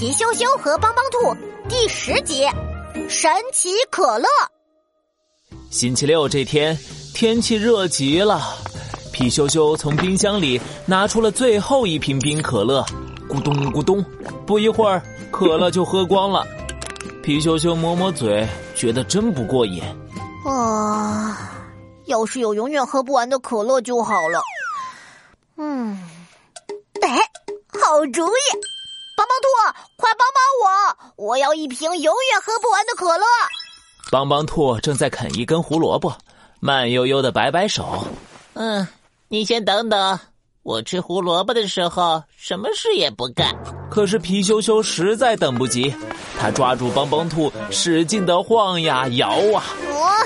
皮羞羞和帮帮兔第十集：神奇可乐。星期六这天，天气热极了。皮羞羞从冰箱里拿出了最后一瓶冰可乐，咕咚咕咚，不一会儿，可乐就喝光了。皮羞羞抹抹嘴，觉得真不过瘾。啊，要是有永远喝不完的可乐就好了。嗯，哎，好主意！帮帮兔，快帮帮我！我要一瓶永远喝不完的可乐。帮帮兔正在啃一根胡萝卜，慢悠悠的摆摆手。嗯，你先等等，我吃胡萝卜的时候什么事也不干。可是皮羞羞实在等不及，他抓住帮帮兔，使劲的晃呀摇啊。哇，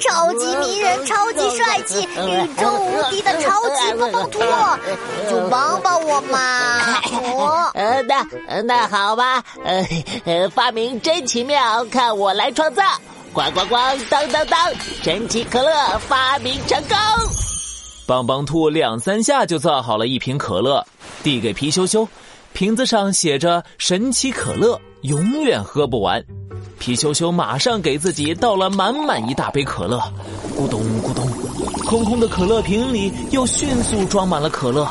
超级迷人，超级帅气，宇宙无敌的超级帮帮兔，你就帮帮我嘛！哦 呃，那那好吧，呃呃，发明真奇妙，看我来创造！咣咣咣，当当当，神奇可乐发明成功！帮帮兔两三下就造好了一瓶可乐，递给皮羞羞。瓶子上写着“神奇可乐，永远喝不完”。皮羞羞马上给自己倒了满满一大杯可乐，咕咚咕咚，空空的可乐瓶里又迅速装满了可乐。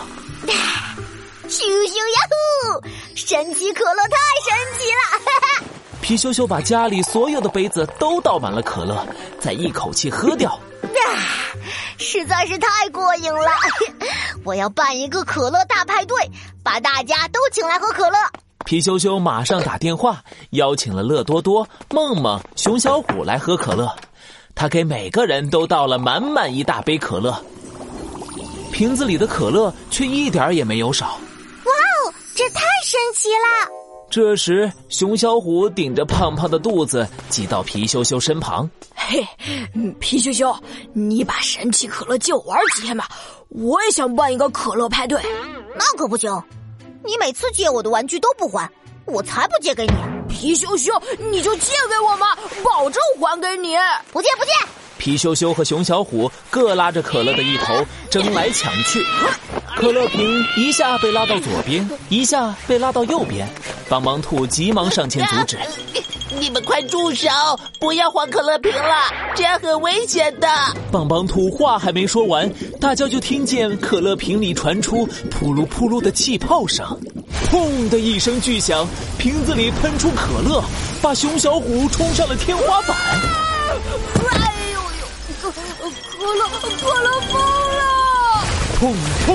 咻咻呀呼！神奇可乐太神奇了！皮羞羞把家里所有的杯子都倒满了可乐，再一口气喝掉。实在是太过瘾了！我要办一个可乐大派对，把大家都请来喝可乐。皮羞羞马上打电话邀请了乐多多、梦梦、熊小虎来喝可乐。他给每个人都倒了满满一大杯可乐，瓶子里的可乐却一点也没有少。哇哦，这太神奇了！这时，熊小虎顶着胖胖的肚子挤到皮羞羞身旁。嘿，皮羞羞，你把神奇可乐借我玩几天吧，我也想办一个可乐派对。那可不行，你每次借我的玩具都不还，我才不借给你。皮羞羞，你就借给我嘛，保证还给你。不借不借。皮羞羞和熊小虎各拉着可乐的一头争来抢去，可乐瓶一下被拉到左边，一下被拉到右边。帮帮兔急忙上前阻止。你们快住手！不要晃可乐瓶了，这样很危险的。棒棒兔话还没说完，大家就听见可乐瓶里传出扑噜扑噜的气泡声，砰的一声巨响，瓶子里喷出可乐，把熊小虎冲上了天花板。哎呦呦，可乐可乐疯了！砰砰，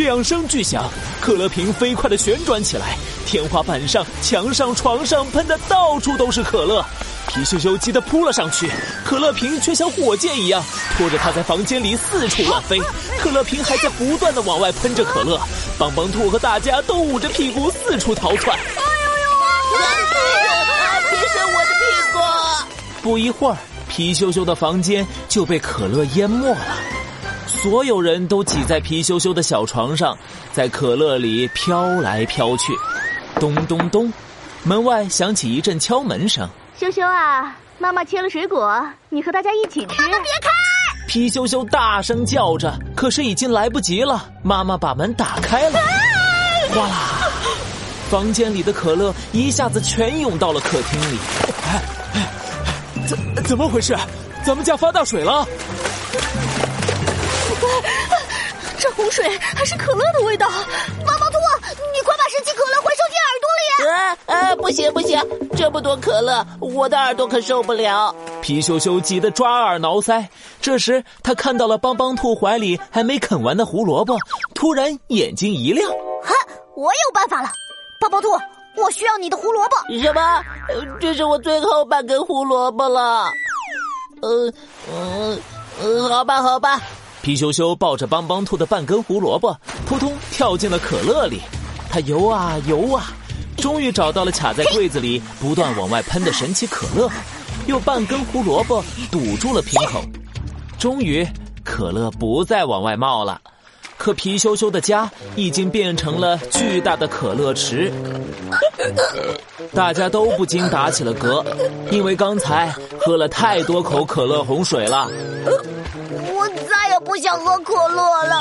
两声巨响，可乐瓶飞快的旋转起来。天花板上、墙上、床上喷的到处都是可乐，皮羞羞急得扑了上去，可乐瓶却像火箭一样拖着他在房间里四处乱飞，可乐瓶还在不断的往外喷着可乐，帮帮兔和大家都捂着屁股四处逃窜。哎呦呦！别伸我的屁股！不一会儿，皮羞羞的房间就被可乐淹没了，所有人都挤在皮羞羞的小床上，在可乐里飘来飘去。咚咚咚，门外响起一阵敲门声。羞羞啊，妈妈切了水果，你和大家一起吃。妈妈别开！皮羞羞大声叫着，可是已经来不及了。妈妈把门打开了，哗啦，房间里的可乐一下子全涌到了客厅里。哎哎怎怎么回事？咱们家发大水了？这洪水还是可乐的味道。帮帮兔，你快把神奇可乐回收进耳朵里！啊啊！不行不行，这么多可乐，我的耳朵可受不了。皮羞羞急得抓耳挠腮。这时，他看到了帮帮兔怀里还没啃完的胡萝卜，突然眼睛一亮。哈，我有办法了！帮帮兔，我需要你的胡萝卜。什么？这是我最后半根胡萝卜了。呃，嗯，呃，好吧，好吧。皮羞羞抱着帮帮兔的半根胡萝卜，扑通跳进了可乐里。他游啊游啊，终于找到了卡在柜子里不断往外喷的神奇可乐，用半根胡萝卜堵住了瓶口。终于，可乐不再往外冒了。可皮羞羞的家已经变成了巨大的可乐池，大家都不禁打起了嗝，因为刚才喝了太多口可乐洪水了。我想喝可乐了。